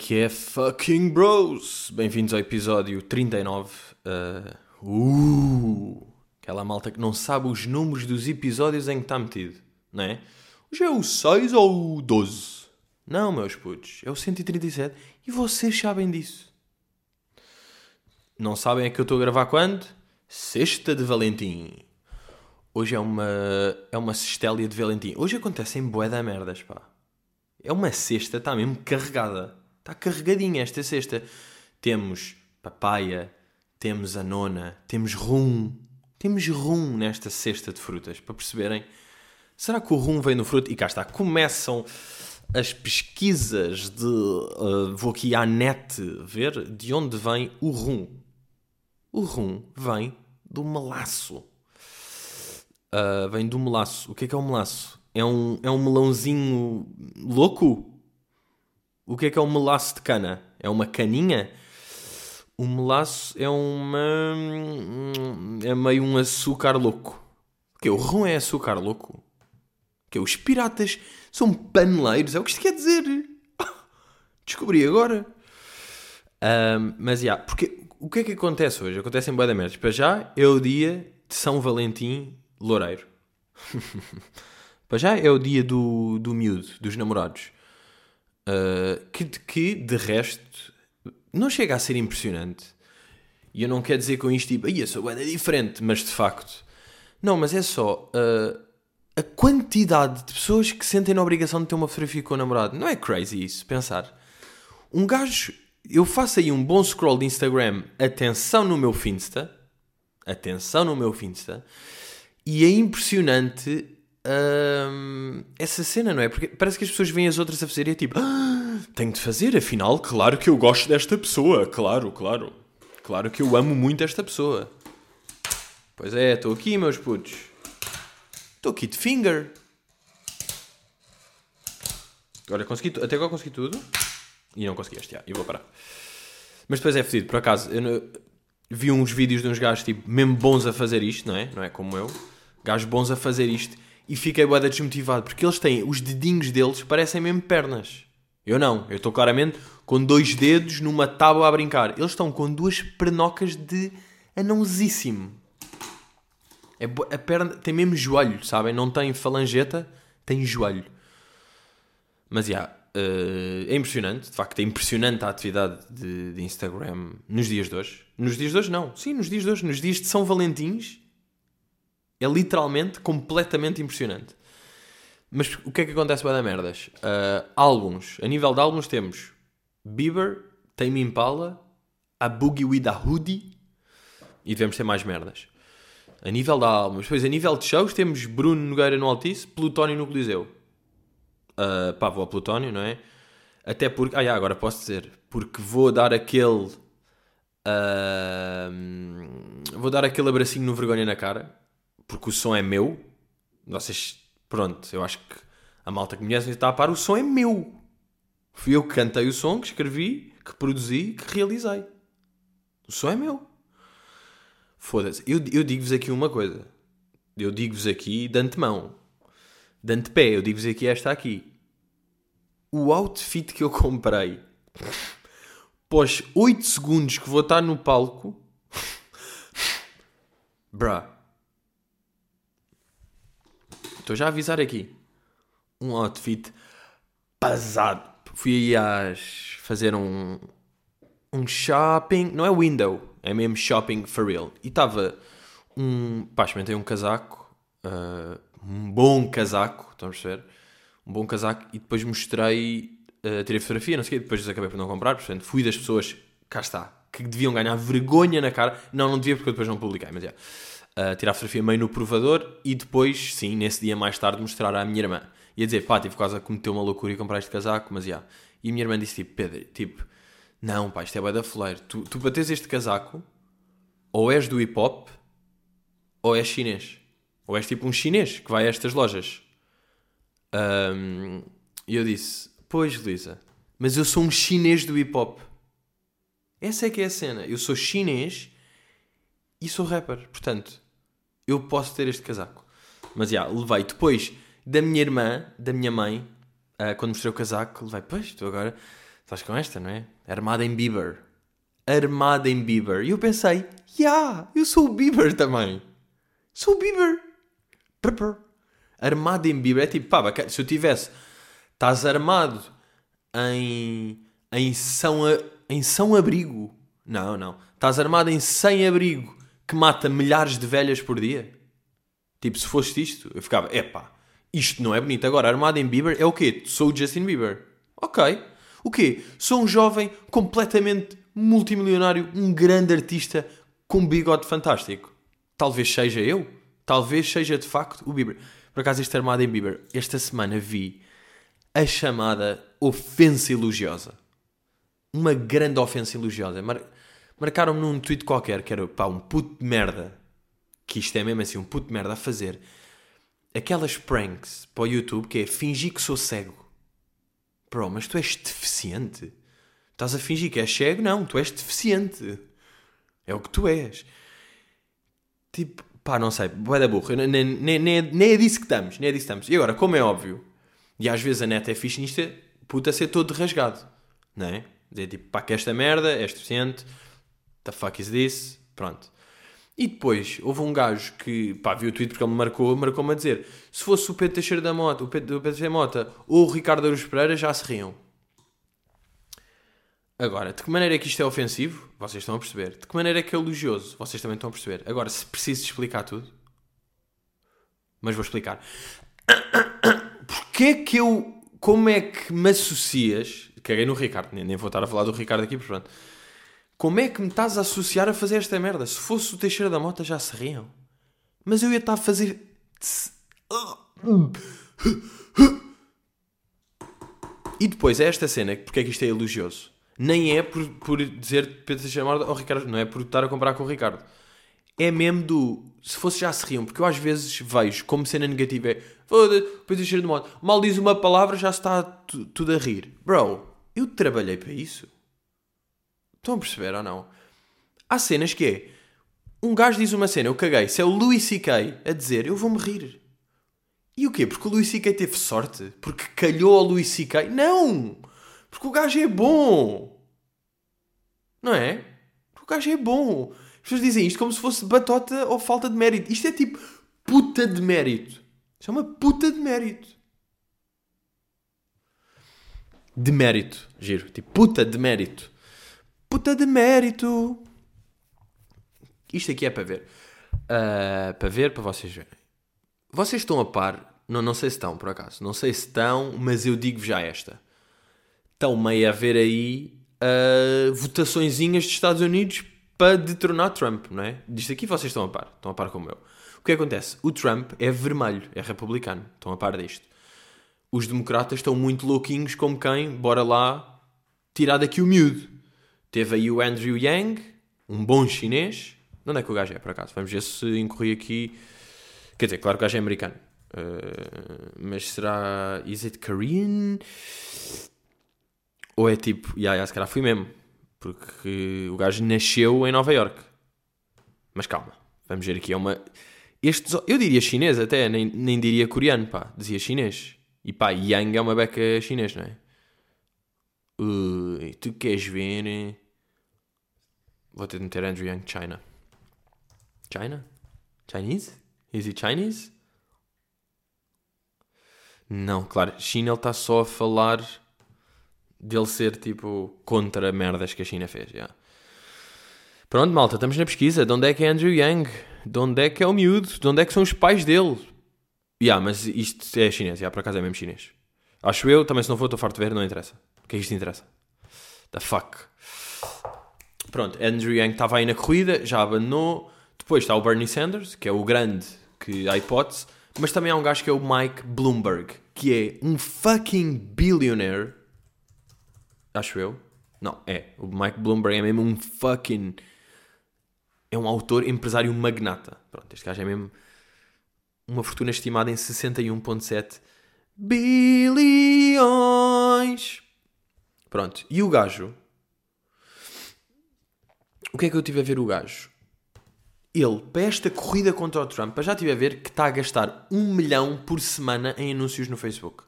Que é, fucking bros? Bem-vindos ao episódio 39. Uh, uh, aquela malta que não sabe os números dos episódios em que está metido, não é? Hoje é o 6 ou o 12? Não, meus putos, é o 137 e vocês sabem disso. Não sabem é que eu estou a gravar quando? Sexta de Valentim. Hoje é uma, é uma sextélia de Valentim. Hoje acontecem bué da merdas, pá. É uma cesta, está mesmo carregada. Está carregadinha esta cesta. Temos papaya, temos a nona, temos rum. Temos rum nesta cesta de frutas, para perceberem. Será que o rum vem no fruto? E cá está, começam as pesquisas de. Uh, vou aqui à net ver de onde vem o rum. O rum vem do melaço. Uh, vem do melaço. O que é que é o melaço? É um, é um melãozinho louco? O que é que é um melaço de cana? É uma caninha? O melaço é uma. É meio um açúcar louco. O que? O rum é açúcar louco? O que? Os piratas são paneleiros? É o que isto quer dizer? Descobri agora. Um, mas, já, yeah, porque o que é que acontece hoje? Acontece em da Merda. Para já é o dia de São Valentim Loureiro. Para já é o dia do, do miúdo, dos namorados. Uh, que, que, de resto, não chega a ser impressionante. E eu não quero dizer com isto tipo, eu sou bem diferente, mas de facto. Não, mas é só uh, a quantidade de pessoas que sentem na obrigação de ter uma fotografia com o namorado. Não é crazy isso, pensar. Um gajo, eu faço aí um bom scroll de Instagram, atenção no meu Finsta, atenção no meu Finsta, e é impressionante essa cena, não é? Porque parece que as pessoas veem as outras a fazer e é tipo, ah, tenho de fazer, afinal, claro que eu gosto desta pessoa, claro, claro. Claro que eu amo muito esta pessoa. Pois é, estou aqui, meus putos. Estou aqui de finger. Olha, consegui, até agora consegui tudo. E não consegui este, e vou parar. Mas depois é fedido, por acaso, eu vi uns vídeos de uns gajos, tipo, mesmo bons a fazer isto, não é? Não é como eu. Gajos bons a fazer isto e fiquei bué desmotivado porque eles têm os dedinhos deles parecem mesmo pernas. Eu não, eu estou claramente com dois dedos numa tábua a brincar. Eles estão com duas pernocas de anãozíssimo. É, a perna tem mesmo joelho, sabem? Não tem falangeta, tem joelho. Mas já, yeah, uh, é impressionante. De facto, é impressionante a atividade de, de, Instagram nos dias de hoje. Nos dias de hoje, não. Sim, nos dias de hoje. Nos dias de São Valentins, é literalmente completamente impressionante. Mas o que é que acontece para merdas? Uh, álbuns. A nível de álbuns temos Bieber, Tame Impala, a Boogie with a Hoodie e devemos ter mais merdas. A nível de álbuns. Depois, a nível de shows, temos Bruno Nogueira no Altice, Plutónio no Coliseu. Uh, pá, vou ao Plutónio, não é? Até porque... Ah, já, agora posso dizer. Porque vou dar aquele... Uh, vou dar aquele abracinho no vergonha na cara porque o som é meu. Vocês, pronto, eu acho que a malta que me conhece está a par, o som é meu. Fui eu que cantei o som, que escrevi, que produzi, que realizei. O som é meu. Foda-se. Eu, eu digo-vos aqui uma coisa. Eu digo-vos aqui de antemão. De antepé, eu digo-vos aqui esta aqui. O outfit que eu comprei pós 8 segundos que vou estar no palco. Bruh Estou já a avisar aqui. Um outfit pesado. Fui aí às fazer um, um shopping. Não é window, é mesmo shopping for real. E estava um. Pá, experimentei um casaco. Uh, um bom casaco, estão a perceber? Um bom casaco. E depois mostrei. Uh, tirei fotografia, não sei o quê. Depois acabei por não comprar. Portanto, fui das pessoas. Cá está. Que deviam ganhar vergonha na cara. Não, não devia porque eu depois não publiquei, mas é tirar a fotografia meio no provador e depois, sim, nesse dia mais tarde, mostrar à minha irmã. Ia dizer, pá, tive quase a cometer uma loucura e comprar este casaco, mas já. E a minha irmã disse, tipo, Pedro, tipo, não, pá, isto é bué da fleiro. Tu, tu para este casaco, ou és do hip hop, ou és chinês. Ou és tipo um chinês que vai a estas lojas. Um, e eu disse, pois, Luísa, mas eu sou um chinês do hip hop. Essa é que é a cena. Eu sou chinês e sou rapper. Portanto, eu posso ter este casaco. Mas já, levei depois da minha irmã, da minha mãe, uh, quando mostrei o casaco, levei, pois, tu agora Estás com esta, não é? Armada em Bieber. Armada em Bieber. E eu pensei, yeah, eu sou o Bieber também. Sou o Bieber. Prr, Armado em Bieber. É tipo, pá, se eu tivesse, estás armado em, em, São, em São Abrigo. Não, não. Estás armado em sem abrigo que mata milhares de velhas por dia. Tipo, se fosse isto, eu ficava, epá, isto não é bonito. Agora, armado em Bieber é o quê? Sou o Justin Bieber. Ok. O quê? Sou um jovem completamente multimilionário, um grande artista com um bigode fantástico. Talvez seja eu. Talvez seja de facto o Bieber. Por acaso, este armado em Bieber, esta semana vi a chamada ofensa elogiosa. Uma grande ofensa elogiosa. Mar... Marcaram-me num tweet qualquer que era pá, um puto de merda. Que isto é mesmo assim, um puto de merda a fazer aquelas pranks para o YouTube que é fingir que sou cego. Bro, mas tu és deficiente. Estás a fingir que és cego? Não, tu és deficiente. É o que tu és. Tipo, pá, não sei, boé da burra. Nem, nem, nem, nem é disso que estamos, nem é disso que estamos. E agora, como é óbvio, e às vezes a net é fixe nisto, é puta ser todo rasgado, não é? Dizer tipo, pá, que esta merda, és deficiente, the fuck is this? Pronto. E depois, houve um gajo que, pá, viu o tweet porque ele me marcou, marcou-me a dizer, se fosse o Pedro Teixeira da Mota, o Pedro, o Pedro Teixeira Mota ou o Ricardo Aruz Pereira, já se riam. Agora, de que maneira é que isto é ofensivo? Vocês estão a perceber. De que maneira é que é elogioso? Vocês também estão a perceber. Agora, se preciso explicar tudo, mas vou explicar. Porquê que eu. Como é que me associas. Caguei no Ricardo, nem, nem vou estar a falar do Ricardo aqui, pronto. Como é que me estás a associar a fazer esta merda? Se fosse o Teixeira da Mota já se riam. Mas eu ia estar a fazer. E depois é esta cena, porque é que isto é elogioso? nem é por, por dizer Pedro Teixeira Morda ao Ricardo, não é por estar a comparar com o Ricardo. É mesmo do. Se fosse já se riam, porque eu às vezes vejo como cena negativa é foda Pedro Teixeira de Morda, mal diz uma palavra já está tudo a rir. Bro, eu trabalhei para isso. Estão a perceber ou não? Há cenas que é. Um gajo diz uma cena, eu caguei. Se é o Louis C.K. a dizer, eu vou-me rir. E o quê? Porque o Louis C.K. teve sorte? Porque calhou ao Louis C.K.? Não! Porque o gajo é bom. Não é? Porque o gajo é bom. As pessoas dizem isto como se fosse batota ou falta de mérito. Isto é tipo puta de mérito. Isto é uma puta de mérito. De mérito, giro. Tipo, puta de mérito. Puta de mérito. Isto aqui é para ver. Uh, para ver, para vocês verem. Vocês estão a par. Não, não sei se estão, por acaso. Não sei se estão, mas eu digo já esta estão meio a ver aí uh, votaçõezinhas dos Estados Unidos para detronar Trump, não é? Disto aqui vocês estão a par, estão a par como eu. O que acontece? O Trump é vermelho, é republicano, estão a par disto. Os democratas estão muito louquinhos como quem, bora lá, tirar daqui o miúdo. Teve aí o Andrew Yang, um bom chinês. De onde é que o gajo é, por acaso? Vamos ver se incorri aqui. Quer dizer, claro que o gajo é americano. Uh, mas será. Is it Korean? Ou é tipo, yeah, yeah, se calhar fui mesmo. Porque o gajo nasceu em Nova York. Mas calma, vamos ver aqui. É uma. Este, eu diria chinês até, nem, nem diria coreano, pá. Dizia chinês. E pá, Yang é uma beca chinês, não é? Ui, tu queres ver? Vou ter de meter Andrew Yang China. China? Chinese? Is it Chinese? Não, claro, China ele está só a falar dele ser tipo contra merdas que a China fez. Yeah. Pronto, malta, estamos na pesquisa. De onde é que é Andrew Yang? De onde é que é o miúdo? De onde é que são os pais dele? Yeah, mas isto é chinês, yeah, por acaso é mesmo chinês. Acho eu, também se não for, estou farto de ver, não interessa. Que é que isto interessa? The fuck. Pronto, Andrew Yang estava aí na corrida, já abandonou. Depois está o Bernie Sanders, que é o grande que há hipótese. Mas também há um gajo que é o Mike Bloomberg, que é um fucking billionaire Acho eu. Não, é. O Mike Bloomberg é mesmo um fucking. É um autor, empresário magnata. Pronto, este gajo é mesmo. Uma fortuna estimada em 61,7 bilhões. Pronto, e o gajo. O que é que eu tive a ver o gajo? Ele, para esta corrida contra o Trump, já tive a ver que está a gastar um milhão por semana em anúncios no Facebook.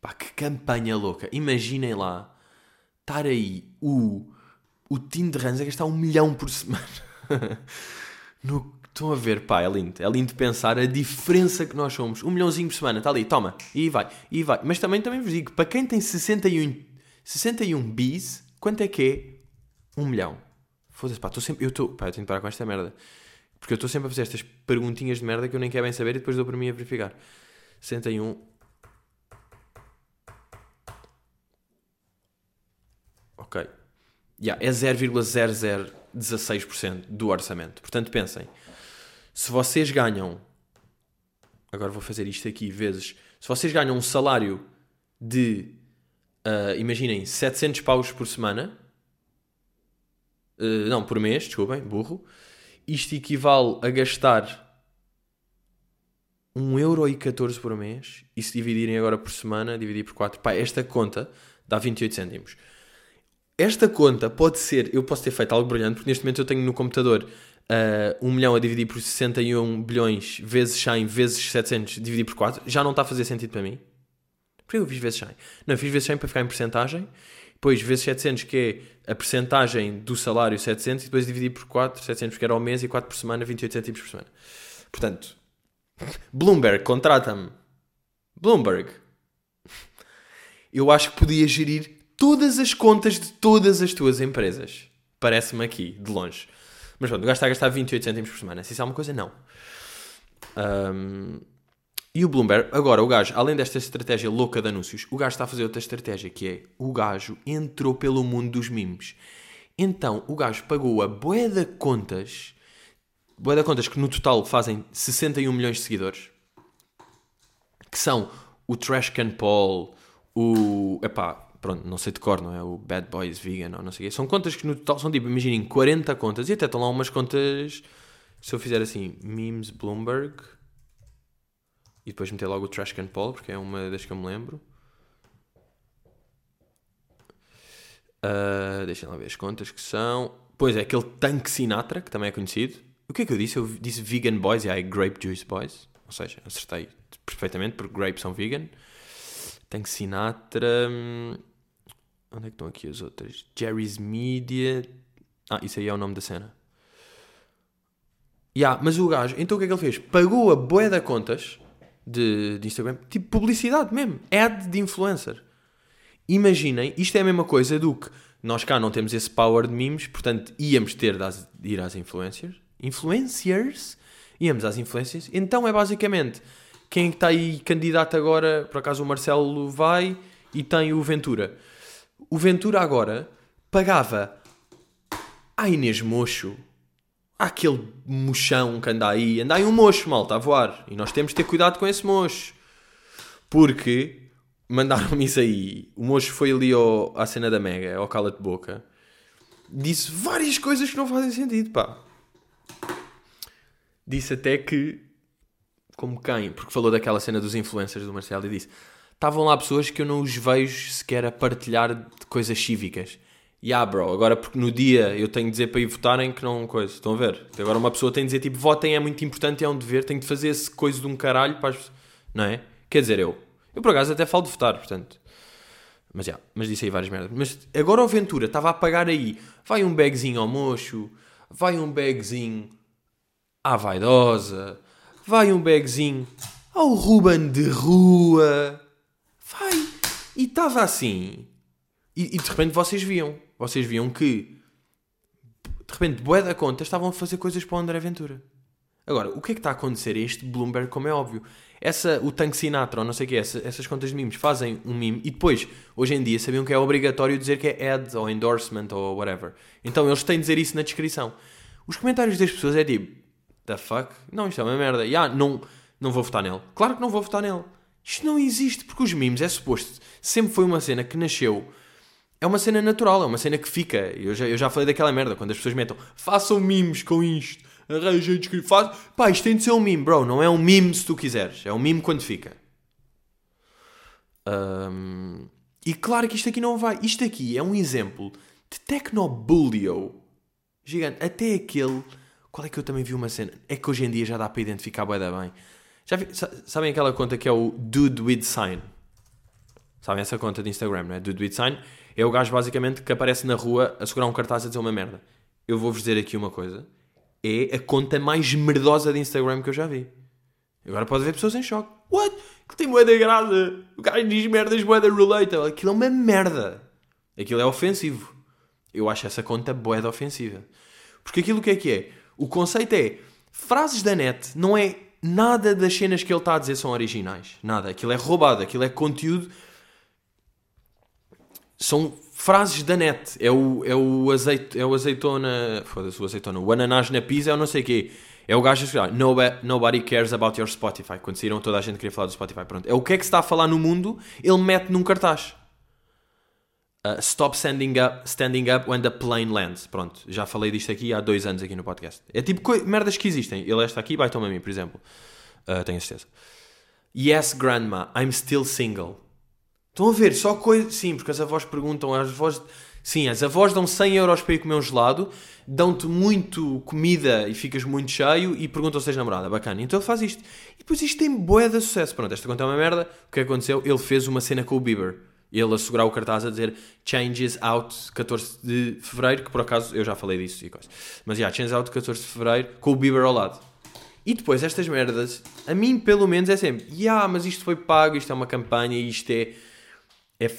Pá, que campanha louca. Imaginem lá estar aí o, o time de Rans a gastar um milhão por semana. no, estão a ver, pá, é lindo. É lindo pensar a diferença que nós somos. Um milhãozinho por semana, está ali, toma, e vai, e vai. Mas também, também vos digo, para quem tem 61, 61 bis, quanto é que é um milhão? Foda-se, pá, estou sempre. Eu estou. Pá, eu tenho que parar com esta merda. Porque eu estou sempre a fazer estas perguntinhas de merda que eu nem quero bem saber e depois dou para mim a verificar. 61 ok? Yeah, é 0,0016% do orçamento. Portanto, pensem, se vocês ganham, agora vou fazer isto aqui vezes, se vocês ganham um salário de, uh, imaginem, 700 paus por semana, uh, não, por mês, desculpem, burro, isto equivale a gastar 1,14€ por mês, e se dividirem agora por semana, dividir por 4, pá, esta conta dá 28 cêntimos. Esta conta pode ser, eu posso ter feito algo brilhante, porque neste momento eu tenho no computador uh, 1 milhão a dividir por 61 bilhões vezes 100 vezes 700 dividir por 4, já não está a fazer sentido para mim. Por que eu fiz vezes 100? Não, eu fiz vezes 100 para ficar em porcentagem, depois vezes 700 que é a porcentagem do salário 700 e depois dividir por 4, 700 porque era ao mês e 4 por semana, 28 cêntimos por semana. Portanto, Bloomberg, contrata-me. Bloomberg. Eu acho que podia gerir todas as contas de todas as tuas empresas. Parece-me aqui, de longe. Mas pronto, o gajo está a gastar 28 cêntimos por semana. Se isso é uma coisa, não. Um, e o Bloomberg, agora o gajo, além desta estratégia louca de anúncios, o gajo está a fazer outra estratégia que é o gajo entrou pelo mundo dos memes. Então o gajo pagou a boé de contas, boé de contas que no total fazem 61 milhões de seguidores, que são o Trash Can Paul, o. Epá, pronto, não sei de cor, não é? O Bad Boys Vegan ou não sei o quê. São contas que no total são tipo, imaginem, 40 contas e até estão lá umas contas. Se eu fizer assim, memes Bloomberg e depois meter logo o Trash Can Paul, porque é uma das que eu me lembro. Uh, deixem lá ver as contas que são. Pois é, aquele Tank Sinatra, que também é conhecido. O que é que eu disse? Eu disse Vegan Boys e aí Grape Juice Boys. Ou seja, acertei perfeitamente porque grapes são vegan. Tank Sinatra. Hum, Onde é que estão aqui as outras? Jerry's Media. Ah, isso aí é o nome da cena. Yeah, mas o gajo, então o que é que ele fez? Pagou a boé da contas de, de Instagram, tipo publicidade mesmo, ad de influencer. Imaginem, isto é a mesma coisa do que nós cá não temos esse power de memes, portanto íamos ter de, de ir às influencers. Influencers? Íamos às influencers. Então é basicamente quem é está aí candidato agora, por acaso o Marcelo vai e tem o Ventura o Ventura agora pagava à Inês Mocho, àquele mochão que anda aí, anda aí um mocho, malta, a voar. E nós temos de ter cuidado com esse mocho. Porque mandaram-me isso aí. O mocho foi ali ao, à cena da Mega, ao cala-te boca. Disse várias coisas que não fazem sentido, pá. Disse até que, como quem? Porque falou daquela cena dos influencers do Marcelo e disse estavam lá pessoas que eu não os vejo sequer a partilhar de coisas cívicas. E yeah, bro, agora porque no dia eu tenho de dizer para ir votarem que não coisa. Estão a ver? Agora uma pessoa tem de dizer tipo, votem é muito importante, é um dever, tenho de fazer esse coisa de um caralho para as... Não é? Quer dizer, eu. Eu por acaso até falo de votar, portanto. Mas já, mas disse aí várias merdas. Mas agora o Ventura estava a pagar aí. Vai um bagzinho ao mocho, vai um bagzinho à vaidosa, vai um bagzinho ao Ruben de rua vai. E estava assim. E, e, de repente vocês viam. Vocês viam que. De repente, bué da conta, estavam a fazer coisas para o André Ventura. Agora, o que é que está a acontecer a este Bloomberg, como é óbvio? Essa, o Tank Sinatra, ou não sei o que, essa, essas contas de memes fazem um meme e depois, hoje em dia, sabiam que é obrigatório dizer que é ad ou endorsement ou whatever. Então eles têm de dizer isso na descrição. Os comentários das pessoas é tipo, the fuck? Não, isto é uma merda. Yeah, não, não vou votar nele. Claro que não vou votar nele. Isto não existe, porque os memes é suposto. Sempre foi uma cena que nasceu. É uma cena natural, é uma cena que fica. Eu já, eu já falei daquela merda, quando as pessoas metam façam memes com isto, arranjem descrição. Faz... Pá, isto tem de ser um meme, bro. Não é um meme se tu quiseres. É um meme quando fica. Um... E claro que isto aqui não vai. Isto aqui é um exemplo de tecnobulio gigante. Até aquele. Qual é que eu também vi uma cena? É que hoje em dia já dá para identificar bem. Já vi, sabem aquela conta que é o Dude with Sign? Sabem essa conta de Instagram, não é? Do Tweet Sign. É o gajo basicamente que aparece na rua a segurar um cartaz a dizer uma merda. Eu vou-vos dizer aqui uma coisa. É a conta mais merdosa de Instagram que eu já vi. Agora pode haver pessoas em choque. What? Que tem moeda graça. O gajo diz merdas moeda relatable. Aquilo é uma merda. Aquilo é ofensivo. Eu acho essa conta boeda ofensiva. Porque aquilo que é que é? O conceito é frases da net não é nada das cenas que ele está a dizer são originais. Nada. Aquilo é roubado. Aquilo é conteúdo. São frases da net. É o, é o, azeite, é o azeitona. Foda-se, o azeitona. O ananás na pizza é o não sei o quê. É o gajo a escrever nobody, nobody cares about your Spotify. Quando saíram toda a gente queria falar do Spotify. Pronto. É o que é que se está a falar no mundo, ele mete num cartaz. Uh, stop standing up, standing up when the plane lands. Pronto, já falei disto aqui há dois anos aqui no podcast. É tipo merdas que existem. Ele está aqui, vai tomar mim, por exemplo. Uh, tenho certeza. Yes, grandma, I'm still single. Estão a ver? Só coisa. Sim, porque as avós perguntam, as avós. Sim, as avós dão 100 euros para ir comer um gelado, dão-te muito comida e ficas muito cheio e perguntam se tens namorada. Bacana. Então ele faz isto. E depois isto tem boé de sucesso. Pronto, esta conta é uma merda. O que aconteceu? Ele fez uma cena com o Bieber. Ele a segurar o cartaz a dizer Changes Out 14 de Fevereiro, que por acaso eu já falei disso e. Mas já, yeah, Changes Out 14 de Fevereiro, com o Bieber ao lado. E depois estas merdas, a mim pelo menos é sempre, yeah, mas isto foi pago, isto é uma campanha, isto é, é,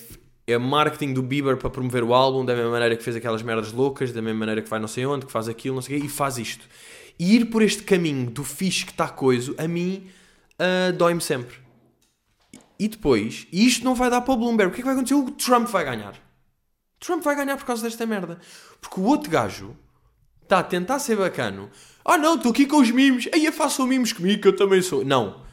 é marketing do Bieber para promover o álbum, da mesma maneira que fez aquelas merdas loucas, da mesma maneira que vai não sei onde, que faz aquilo, não sei o quê, e faz isto. E ir por este caminho do fixe que está coisa, a mim uh, dói-me sempre. E depois, e isto não vai dar para o Bloomberg. O que é que vai acontecer? O Trump vai ganhar. Trump vai ganhar por causa desta merda. Porque o outro gajo está a tentar ser bacano. Ah não, estou aqui com os mimos. Aí façam mimos comigo que eu também sou. Não.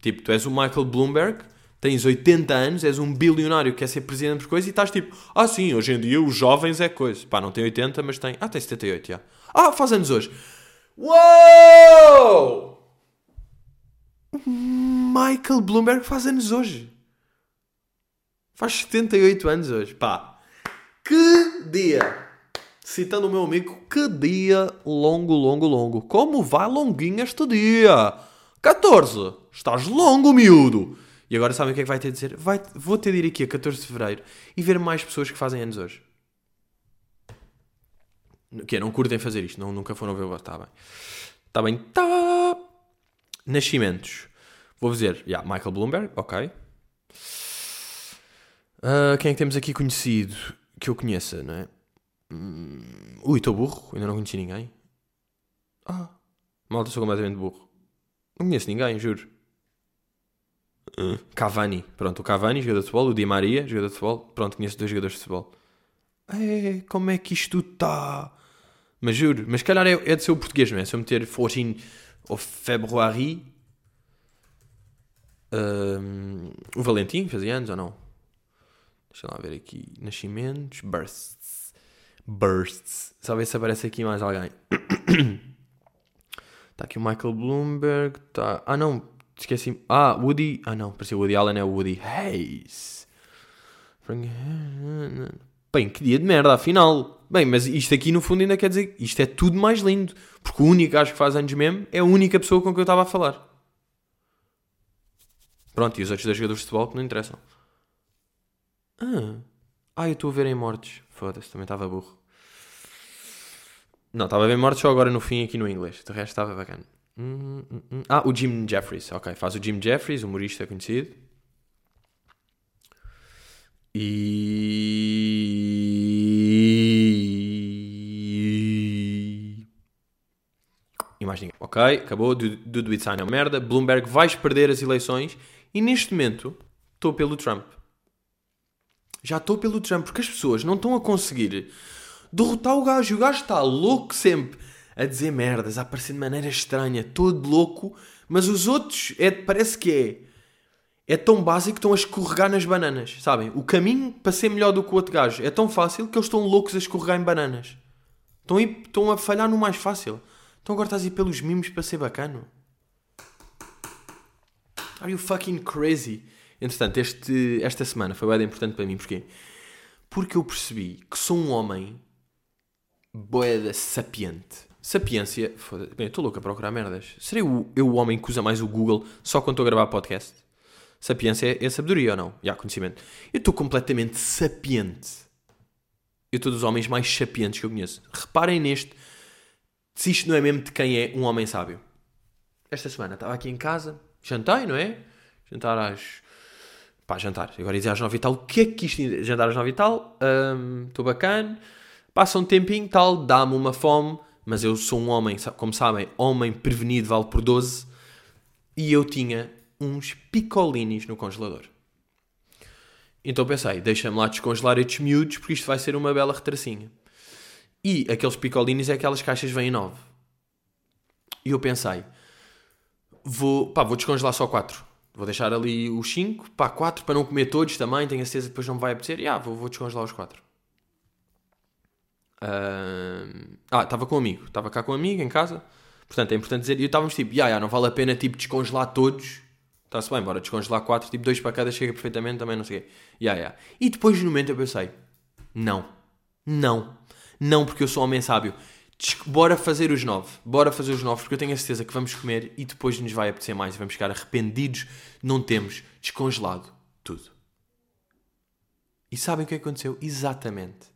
Tipo, tu és o Michael Bloomberg, tens 80 anos, és um bilionário que quer ser presidente por coisa e estás tipo, ah sim, hoje em dia os jovens é coisa. Pá, não tem 80, mas tem. Ah, tem 78, já. Ah, faz anos hoje. Uou! Michael Bloomberg faz anos hoje. Faz 78 anos hoje. Pá, que dia! Citando o meu amigo, que dia longo, longo, longo. Como vai longuinho este dia? 14. Estás longo, miúdo. E agora sabem o que é que vai ter de dizer? Vai, vou ter de ir aqui a 14 de Fevereiro e ver mais pessoas que fazem anos hoje. Que é, não curtem fazer isto. Não, nunca foram ver o... Está bem. Está bem. Tá. Nascimentos. Vou dizer, yeah, Michael Bloomberg, ok. Uh, quem é que temos aqui conhecido que eu conheça, não é? Hum, ui, estou burro, ainda não conheci ninguém. Ah, malta, sou completamente burro. Não conheço ninguém, juro. Uh, Cavani, pronto, o Cavani, jogador de futebol, o Di Maria, jogador de futebol. Pronto, conheço dois jogadores de futebol. É, como é que isto está? Mas juro, mas calhar é, é de ser o português, não é? Se eu meter 14 of February, um, o Valentim fazia anos ou não? Deixa lá ver aqui. Nascimentos. Bursts. Bursts. Só ver se aparece aqui mais alguém. Está aqui o Michael Bloomberg. Tá... Ah, não. Esqueci. Ah, Woody. Ah, não. Parecia Woody Allen é o Woody Hayes. Bem, que dia de merda, afinal. Bem, mas isto aqui no fundo ainda quer dizer. Isto é tudo mais lindo. Porque o único gajo que faz anos mesmo é a única pessoa com quem eu estava a falar. Pronto, e os outros dois jogadores de futebol que não interessam. Ah, ah eu estou a ver em mortes. Foda-se, também estava burro. Não, estava bem mortos só agora no fim aqui no inglês. De resto estava bacana. Hum, hum, hum. Ah, o Jim Jeffries. Ok, faz o Jim Jeffries, humorista conhecido. E... mais ninguém. Ok, acabou. Do It's é uma merda. Bloomberg, vais perder as eleições e neste momento estou pelo Trump. Já estou pelo Trump, porque as pessoas não estão a conseguir derrotar o gajo. O gajo está louco sempre a dizer merdas, a aparecer de maneira estranha, todo louco, mas os outros é, parece que é. É tão básico que estão a escorregar nas bananas, sabem? O caminho para ser melhor do que o outro gajo é tão fácil que eles estão loucos a escorregar em bananas. Estão a falhar no mais fácil. Então agora estás a ir pelos mimos para ser bacano. Are you fucking crazy? Entretanto, este, esta semana foi bem importante para mim. Porquê? Porque eu percebi que sou um homem boeda sapiente. Sapiência. Bem, estou louco a procurar merdas. Serei eu, eu o homem que usa mais o Google só quando estou a gravar podcast? Sapiência é, é sabedoria ou não? Já, conhecimento. Eu estou completamente sapiente. Eu estou dos homens mais sapientes que eu conheço. Reparem neste. Se isto não é mesmo de quem é um homem sábio. Esta semana estava aqui em casa, jantei, não é? Jantar às. Pá, jantar. Agora dizer às nove e tal. O que é que isto. Jantar às nove e tal. Estou um, bacana. Passa um tempinho tal, dá-me uma fome. Mas eu sou um homem, como sabem, homem prevenido vale por 12. E eu tinha uns picolinis no congelador. Então pensei, deixa-me lá descongelar estes miúdos porque isto vai ser uma bela retracinha. E aqueles picolinis é aquelas caixas vêm em 9. E eu pensei, vou, pá, vou descongelar só 4. Vou deixar ali os 5, pá, 4 para não comer todos também, tenho a certeza que depois não me vai apetecer. E ah, vou, vou descongelar os 4. Uh... Ah, estava com um amigo, estava cá com um amigo em casa. Portanto, é importante dizer, e estávamos tipo, yeah, yeah, não vale a pena tipo descongelar todos Está-se bem, bora descongelar 4, tipo 2 para cada chega perfeitamente, também não sei o quê. Yeah, yeah. E depois no momento eu pensei, não, não, não porque eu sou homem sábio. Bora fazer os 9, bora fazer os 9 porque eu tenho a certeza que vamos comer e depois nos vai apetecer mais e vamos ficar arrependidos não temos descongelado tudo. E sabem o que aconteceu? Exatamente.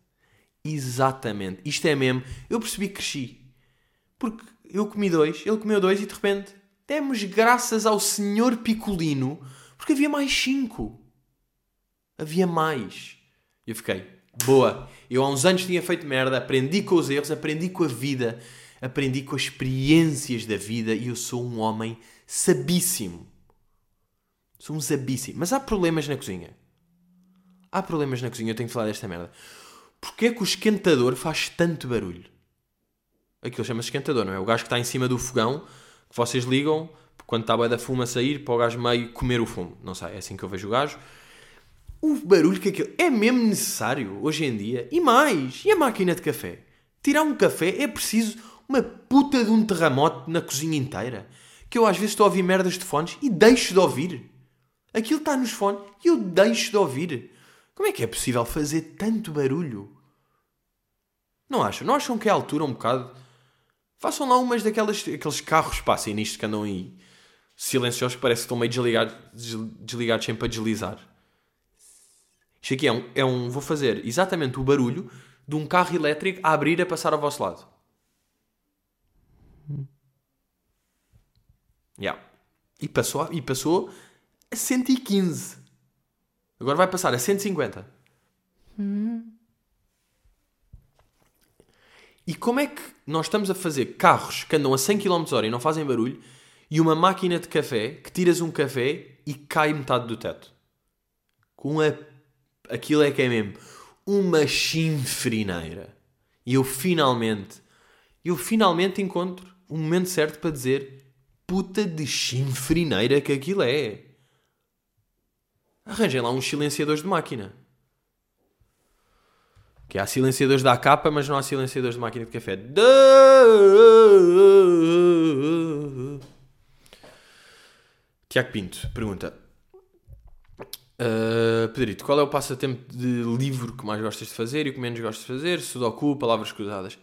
Exatamente. Isto é mesmo. Eu percebi que cresci. Porque eu comi dois, ele comeu dois e de repente Demos graças ao senhor Picolino porque havia mais cinco. Havia mais. E eu fiquei, boa. Eu há uns anos tinha feito merda, aprendi com os erros, aprendi com a vida, aprendi com as experiências da vida e eu sou um homem sabíssimo. Sou um sabíssimo. Mas há problemas na cozinha. Há problemas na cozinha, eu tenho que falar desta merda. Porquê é que o esquentador faz tanto barulho? Aquilo chama-se esquentador, não é? O gajo que está em cima do fogão que vocês ligam quando está a da fumo a sair para o gajo meio comer o fumo. Não sei, é assim que eu vejo o gajo. O barulho que aquilo é mesmo necessário hoje em dia. E mais, e a máquina de café? Tirar um café é preciso uma puta de um terremoto na cozinha inteira. Que eu às vezes estou a ouvir merdas de fones e deixo de ouvir. Aquilo está nos fones e eu deixo de ouvir. Como é que é possível fazer tanto barulho? Não acham? Não acham que é a altura um bocado Façam lá umas daquelas aqueles carros, passem nisto que andam aí silenciosos parece que estão meio desligados, desligados sempre a deslizar. Isto aqui é um, é um. Vou fazer exatamente o barulho de um carro elétrico a abrir a passar ao vosso lado. Yeah. E passou, e passou a 115. Agora vai passar a 150. Hum. E como é que nós estamos a fazer carros que andam a 100 km h e não fazem barulho e uma máquina de café que tiras um café e cai metade do teto? Com a... Aquilo é que é mesmo uma chinfrineira. E eu finalmente, eu finalmente encontro o momento certo para dizer puta de chinfrineira que aquilo é. Arranjem lá uns silenciadores de máquina. Que há silenciadores da capa, mas não há silenciadores de máquina de café. Tiago Pinto pergunta: uh, Pedrito, qual é o passatempo de livro que mais gostas de fazer e o que menos gostas de fazer? Sudoku, palavras cruzadas.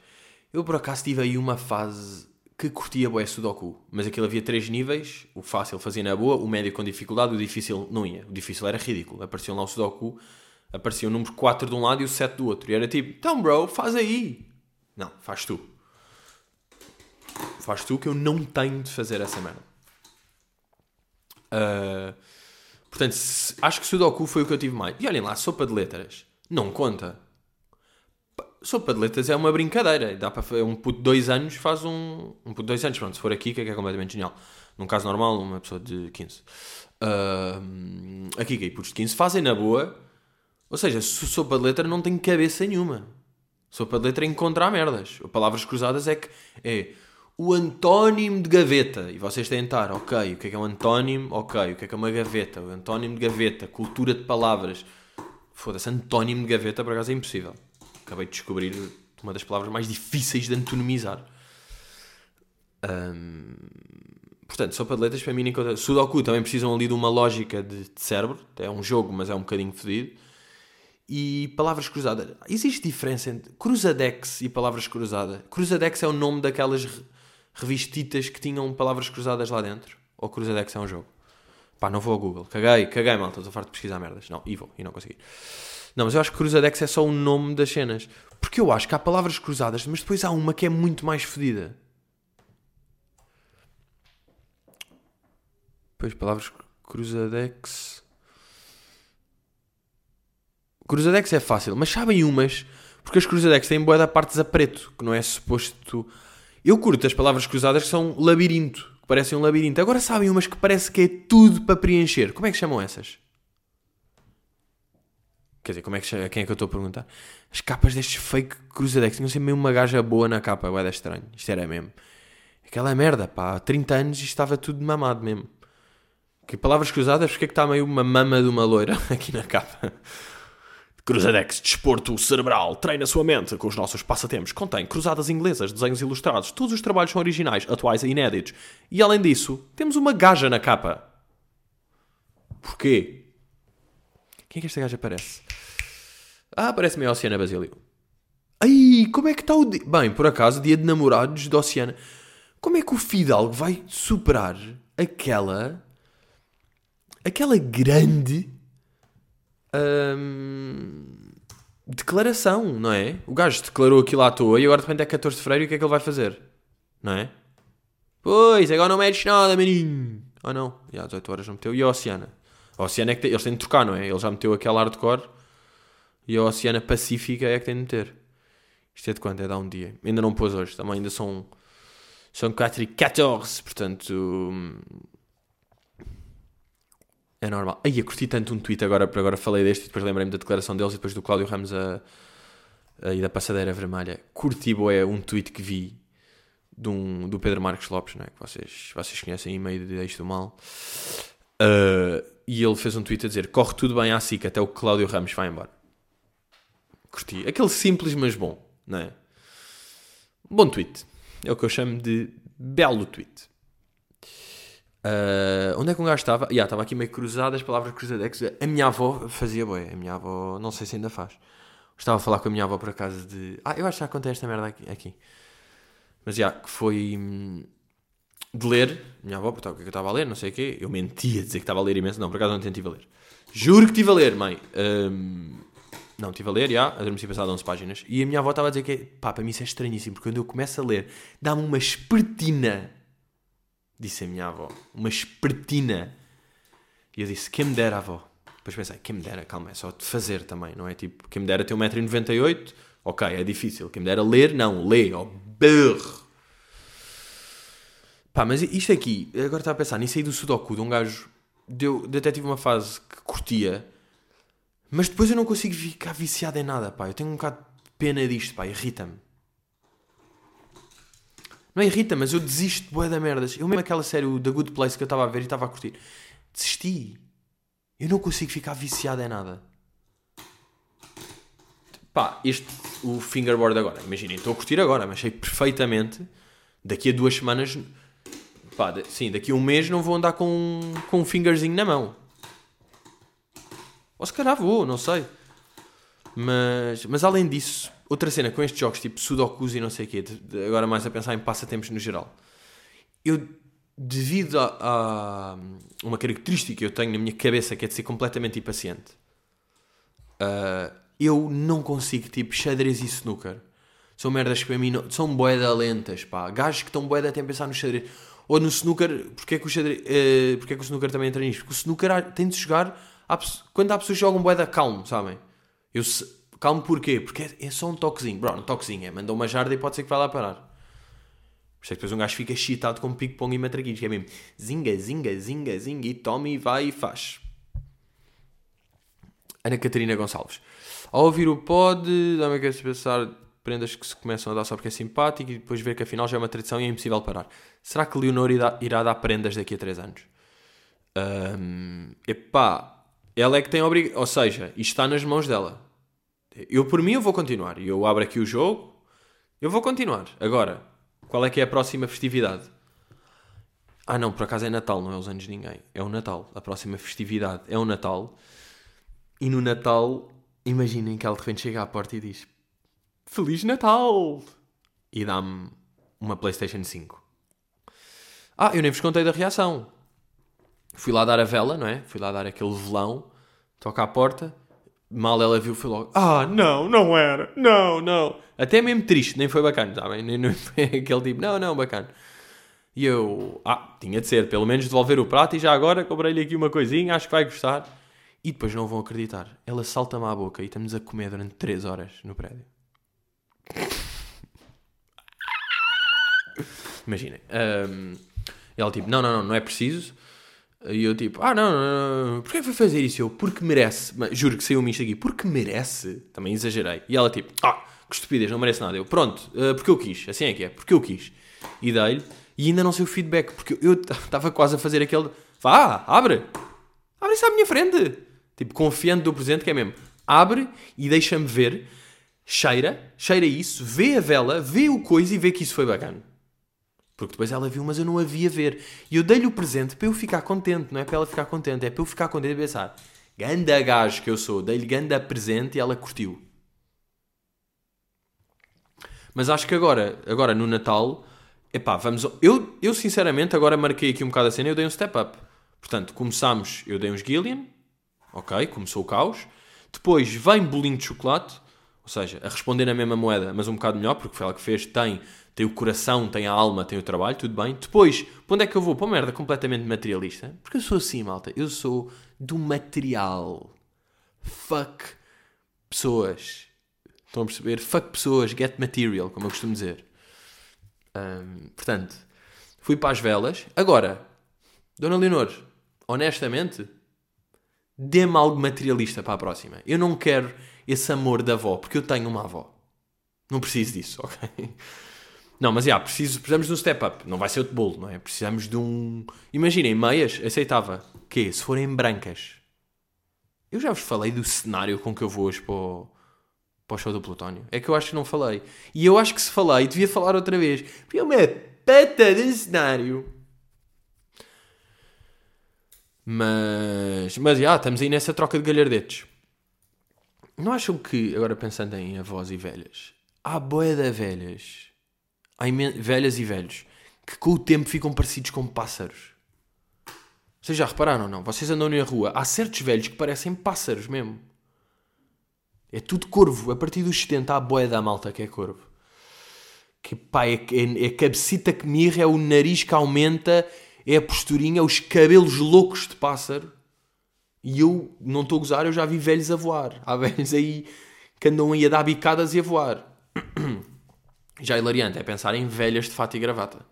Eu por acaso tive aí uma fase que curtia bué Sudoku, mas aquilo havia três níveis: o fácil fazia na boa, o médio com dificuldade, o difícil não ia. O difícil era ridículo. Apareciam lá o Sudoku aparecia o número 4 de um lado e o 7 do outro. E era tipo, então bro, faz aí. Não, faz tu. Faz tu que eu não tenho de fazer essa merda. Uh, portanto, se, acho que Sudoku foi o que eu tive mais. E olhem lá, sopa de letras. Não conta. Sopa de letras é uma brincadeira. Dá para um puto de 2 anos faz um. Um puto de 2 anos, pronto, se for aqui, que é, é completamente genial. Num caso normal, uma pessoa de 15. Uh, aqui, que putos de 15 fazem na boa ou seja, sopa de letra não tem cabeça nenhuma. Sopa de letra é encontrar merdas. Palavras cruzadas é que é o antónimo de gaveta. E vocês estar, ok, o que é que é um antónimo? Ok, o que é que é uma gaveta? O antónimo de gaveta, cultura de palavras. Foda-se, antónimo de gaveta por acaso é impossível. Acabei de descobrir uma das palavras mais difíceis de antonimizar. Portanto, sopa de letras para mim encontra. Sudoku também precisam ali de uma lógica de, de cérebro. É um jogo, mas é um bocadinho fedido e palavras cruzadas. Existe diferença entre cruzadex e palavras cruzadas? Cruzadex é o nome daquelas revistitas que tinham palavras cruzadas lá dentro? Ou cruzadex é um jogo? Pá, não vou ao Google. Caguei, caguei, malta. Estou farto de pesquisar merdas. Não, e vou, e não consegui. Não, mas eu acho que Cruzadex é só o nome das cenas. Porque eu acho que há palavras cruzadas, mas depois há uma que é muito mais fodida. Pois, palavras Cruzadex. Cruzadex é fácil, mas sabem umas, porque as Cruzadex têm boa da partes a preto, que não é suposto. Eu curto as palavras cruzadas que são labirinto, que parecem um labirinto. Agora sabem umas que parece que é tudo para preencher. Como é que chamam essas? Quer dizer, como é que quem é que eu estou a perguntar? As capas destes fake Cruzadex tinham sempre meio uma gaja boa na capa, vai dar estranho. Isto era mesmo. Aquela merda, pá, há 30 anos isto estava tudo mamado mesmo. Que palavras cruzadas, porque é que está meio uma mama de uma loira aqui na capa? Cruzadex, desporto cerebral, treina sua mente com os nossos passatempos. Contém cruzadas inglesas, desenhos ilustrados. Todos os trabalhos são originais, atuais e inéditos. E além disso, temos uma gaja na capa. Porquê? Quem é que esta gaja parece? Ah, parece-me a Oceana Basílio. Ai, como é que está o dia? Bem, por acaso, dia de namorados da Oceana. Como é que o Fidalgo vai superar aquela aquela grande declaração, não é? O gajo declarou aquilo à toa e agora de repente é 14 de fevereiro e o que é que ele vai fazer? Não é? Pois, agora não metes nada, menino. Ah não, já 18 horas não meteu. E a Oceana? A Oceana é que tem, eles têm de trocar, não é? Ele já meteu aquela hardcore e a Oceana Pacífica é que tem de meter. Isto é de quanto? É de há um dia. Ainda não pôs hoje, também ainda são, são 4 e 14, portanto hum, é normal. Aí, eu curti tanto um tweet agora, agora falei deste e depois lembrei-me da declaração deles e depois do Cláudio Ramos a, a, e da passadeira vermelha. Curti, é um tweet que vi de um, do Pedro Marcos Lopes, não é? que vocês, vocês conhecem em meio de Eixo do Mal. Uh, e ele fez um tweet a dizer: Corre tudo bem à SIC até o Cláudio Ramos vai embora. Curti. Aquele simples, mas bom, não é? Bom tweet. É o que eu chamo de belo tweet. Uh, onde é que um gajo estava? Yeah, estava aqui meio cruzado, as palavras cruzadex. A minha avó fazia boé. A minha avó, não sei se ainda faz. Estava a falar com a minha avó por acaso de. Ah, eu acho que já contei esta merda aqui. aqui. Mas já, yeah, que foi hum, de ler. Minha avó perguntou o que é que eu estava a ler, não sei o quê. Eu mentia dizer que estava a ler imenso. Não, por acaso não estive a ler. Juro que estive a ler, mãe. Um, não, estive a ler, já. Adormeci passado 11 páginas. E a minha avó estava a dizer que. Pá, para mim isso é estranhíssimo, porque quando eu começo a ler, dá-me uma espertina disse a minha avó. Uma espertina. E eu disse, quem me dera, avó. Depois pensei, quem me dera, calma, é só de fazer também, não é? Tipo, quem me dera ter 1,98m, ok, é difícil. Quem me dera ler, não, lê, ó, oh, berro. Pá, mas isto aqui, agora estava a pensar, nisso aí do Sudoku, de um gajo, deu, de até tive uma fase que curtia, mas depois eu não consigo ficar viciado em nada, pá. Eu tenho um bocado de pena disto, pá, irrita-me. Não irrita, mas eu desisto de boé da merdas. Eu mesmo aquela série, o The Good Place, que eu estava a ver e estava a curtir. Desisti. Eu não consigo ficar viciado em nada. Pá, este, o fingerboard agora. Imaginem, estou a curtir agora, mas sei perfeitamente. Daqui a duas semanas. Pá, sim, daqui a um mês não vou andar com, com um fingerzinho na mão. Ou se calhar vou, não sei. Mas, mas além disso, Outra cena com estes jogos tipo Sudokus e não sei o quê, agora mais a pensar em passatempos no geral. Eu, devido a, a uma característica que eu tenho na minha cabeça que é de ser completamente impaciente, uh, eu não consigo, tipo, xadrez e snooker. São merdas que para mim não, são boeda lentas, pá. Gajos que estão boeda até a pensar no xadrez. Ou no snooker, porque é que o, xadrez, uh, porque é que o snooker também entra nisto? Porque o snooker tem de jogar quando há pessoas que jogam boeda calmo, sabem? Eu, Calmo porquê? Porque é, é, só um toquezinho. Bro, um toquezinho. É, mandou uma jarda e pode ser que vá lá parar. Por isso é que depois um gajo fica excitado com ping-pong e matraquinhos. Que é mesmo zinga, zinga, zinga, zinga e toma e vai e faz. Ana Catarina Gonçalves. Ao ouvir o pod, dá-me a pensar prendas que se começam a dar só porque é simpático e depois ver que afinal já é uma tradição e é impossível parar. Será que Leonor irá dar prendas daqui a 3 anos? Um, epá, ela é que tem obrigação. Ou seja, isto está nas mãos dela. Eu, por mim, eu vou continuar. Eu abro aqui o jogo, eu vou continuar. Agora, qual é que é a próxima festividade? Ah, não, por acaso é Natal, não é os anos de ninguém. É o Natal. A próxima festividade é o Natal. E no Natal, imaginem que ela de repente chega à porta e diz: Feliz Natal! E dá-me uma PlayStation 5. Ah, eu nem vos contei da reação. Fui lá dar a vela, não é? Fui lá dar aquele velão, toca à porta, mal ela viu, foi logo, ah, não, não era, não, não. Até mesmo triste, nem foi bacana, tá bem? Nem, nem foi aquele tipo, não, não, bacana. E eu, ah, tinha de ser, pelo menos devolver o prato e já agora comprei-lhe aqui uma coisinha, acho que vai gostar. E depois não vão acreditar. Ela salta-me à boca e estamos a comer durante 3 horas no prédio. Imaginem. Um, ela tipo, não, não, não, não é preciso. E eu tipo, ah, não, não, não, porquê foi fazer isso? Eu, porque merece. Mas, juro que saiu-me isto aqui, porque merece. Também exagerei. E ela tipo, ah, que estupidez, não merece nada. Eu, pronto, uh, porque eu quis. Assim é que é, porque eu quis. E dei-lhe, e ainda não sei o feedback, porque eu estava quase a fazer aquele, vá, abre, abre isso à minha frente. Tipo, confiante do presente, que é mesmo, abre e deixa-me ver, cheira, cheira isso, vê a vela, vê o coisa e vê que isso foi bacana. Porque depois ela viu, mas eu não havia ver. E eu dei-lhe o presente para eu ficar contente, não é para ela ficar contente, é para eu ficar contente e pensar: ganda gajo que eu sou, dei-lhe ganda presente e ela curtiu. Mas acho que agora, agora no Natal, epá, vamos. Eu, eu sinceramente agora marquei aqui um bocado a cena e eu dei um step up. Portanto, começámos, eu dei uns Gillian, ok, começou o caos. Depois vem bolinho de chocolate, ou seja, a responder na mesma moeda, mas um bocado melhor, porque foi ela que fez, tem tem o coração, tem a alma, tem o trabalho, tudo bem. Depois, para onde é que eu vou? Para uma merda completamente materialista. Porque eu sou assim, malta. Eu sou do material. Fuck pessoas. Estão a perceber? Fuck pessoas, get material, como eu costumo dizer. Um, portanto, fui para as velas. Agora, Dona Leonor, honestamente, dê-me algo materialista para a próxima. Eu não quero esse amor da avó, porque eu tenho uma avó. Não preciso disso, ok? Não, mas já, yeah, precisamos de um step up. Não vai ser outro bolo, não é? Precisamos de um. Imaginem, meias, aceitava. Que Se forem brancas. Eu já vos falei do cenário com que eu vou hoje para o, para o show do Plutónio. É que eu acho que não falei. E eu acho que se falei, devia falar outra vez. Porque é uma peta de cenário. Mas, mas já, estamos aí nessa troca de galhardetes. Não acham que, agora pensando em avós e velhas, há boeda velhas há velhas e velhos que com o tempo ficam parecidos com pássaros. Vocês já repararam ou não? Vocês andam na rua, há certos velhos que parecem pássaros mesmo. É tudo corvo. A partir dos 70 há a boia da malta que é corvo. Que pá, é, é, é a cabecita que mirra, é o nariz que aumenta, é a posturinha, é os cabelos loucos de pássaro. E eu não estou a gozar, eu já vi velhos a voar. Há velhos aí que andam aí a dar bicadas e a voar. Já hilariante é pensar em velhas de fato e gravata.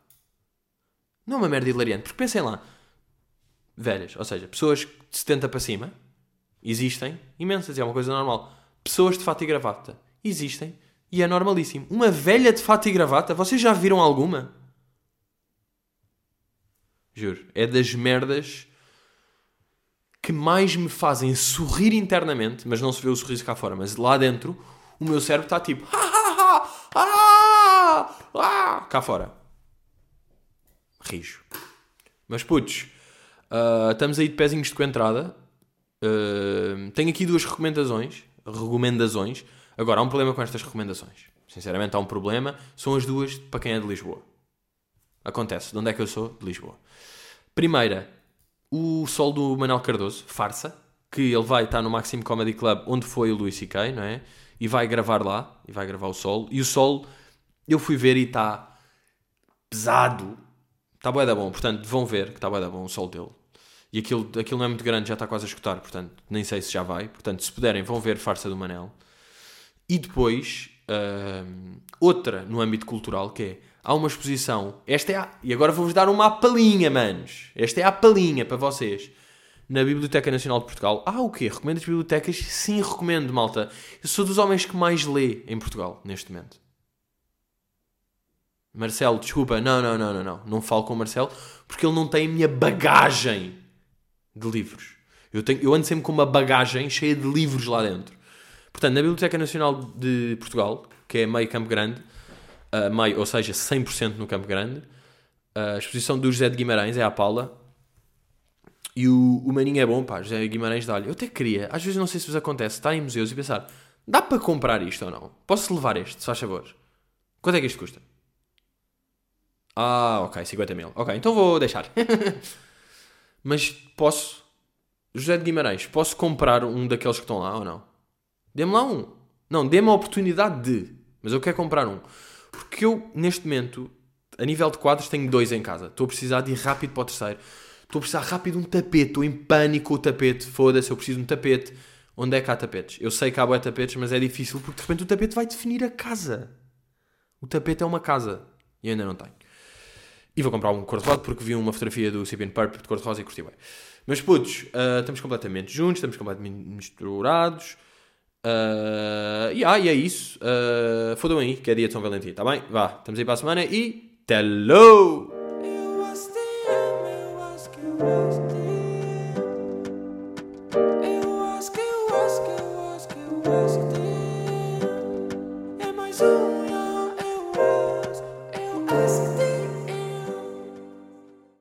Não é uma merda hilariante, porque pensem lá. Velhas, ou seja, pessoas de 70 para cima, existem imensas, é uma coisa normal. Pessoas de fato e gravata, existem, e é normalíssimo. Uma velha de fato e gravata, vocês já viram alguma? Juro, é das merdas que mais me fazem sorrir internamente, mas não se vê o sorriso cá fora, mas lá dentro, o meu cérebro está tipo, ah! Ah! Cá fora. Rijo. Mas putos, uh, estamos aí de pezinhos de coentrada. Uh, tenho aqui duas recomendações. Recomendações. Agora, há um problema com estas recomendações. Sinceramente, há um problema. São as duas para quem é de Lisboa. Acontece. De onde é que eu sou? De Lisboa. Primeira, o sol do Manuel Cardoso, farsa, que ele vai estar no Maxime Comedy Club, onde foi o Luís C.K., não é? E vai gravar lá, e vai gravar o sol. E o sol eu fui ver e está pesado. Está bué da bom, portanto, vão ver que está bué da bom o sol dele. E aquilo, aquilo não é muito grande, já está quase a escutar, portanto, nem sei se já vai. Portanto, se puderem, vão ver Farsa do Manel. E depois, uh, outra no âmbito cultural, que é, há uma exposição, esta é a, e agora vou-vos dar uma palinha, manos. Esta é a palinha para vocês. Na Biblioteca Nacional de Portugal. Ah, o quê? Recomendo as bibliotecas? Sim, recomendo, malta. Eu sou dos homens que mais lê em Portugal, neste momento. Marcelo, desculpa, não, não, não, não, não. Não falo com o Marcelo porque ele não tem a minha bagagem de livros. Eu, tenho, eu ando sempre com uma bagagem cheia de livros lá dentro. Portanto, na Biblioteca Nacional de Portugal, que é meio Campo Grande, uh, meio, ou seja, 100% no Campo Grande, uh, a exposição do José de Guimarães é à Paula. E o, o maninho é bom, pá, José Guimarães dá-lhe. Eu até queria, às vezes não sei se vos acontece, estar em museus e pensar, dá para comprar isto ou não? Posso levar este, se faz favor? Quanto é que isto custa? Ah, ok, 50 mil. Ok, então vou deixar. mas posso. José de Guimarães, posso comprar um daqueles que estão lá ou não? Dê-me lá um. Não, dê-me a oportunidade de. Mas eu quero comprar um. Porque eu, neste momento, a nível de quadros, tenho dois em casa. Estou a precisar de ir rápido para o terceiro. Estou a precisar rápido de um tapete. Estou em pânico com o tapete. Foda-se, eu preciso de um tapete. Onde é que há tapetes? Eu sei que há boé tapetes, mas é difícil porque de repente o tapete vai definir a casa. O tapete é uma casa. E eu ainda não tenho. E vou comprar um cor-de-rosa porque vi uma fotografia do CPN Purple de cor-de-rosa e curti bem. Mas putos, uh, estamos completamente juntos, estamos completamente misturados. Uh, yeah, e é isso. Uh, Fodam aí, que é dia de São Valentim, tá bem? Vá, estamos aí para a semana e. Hello!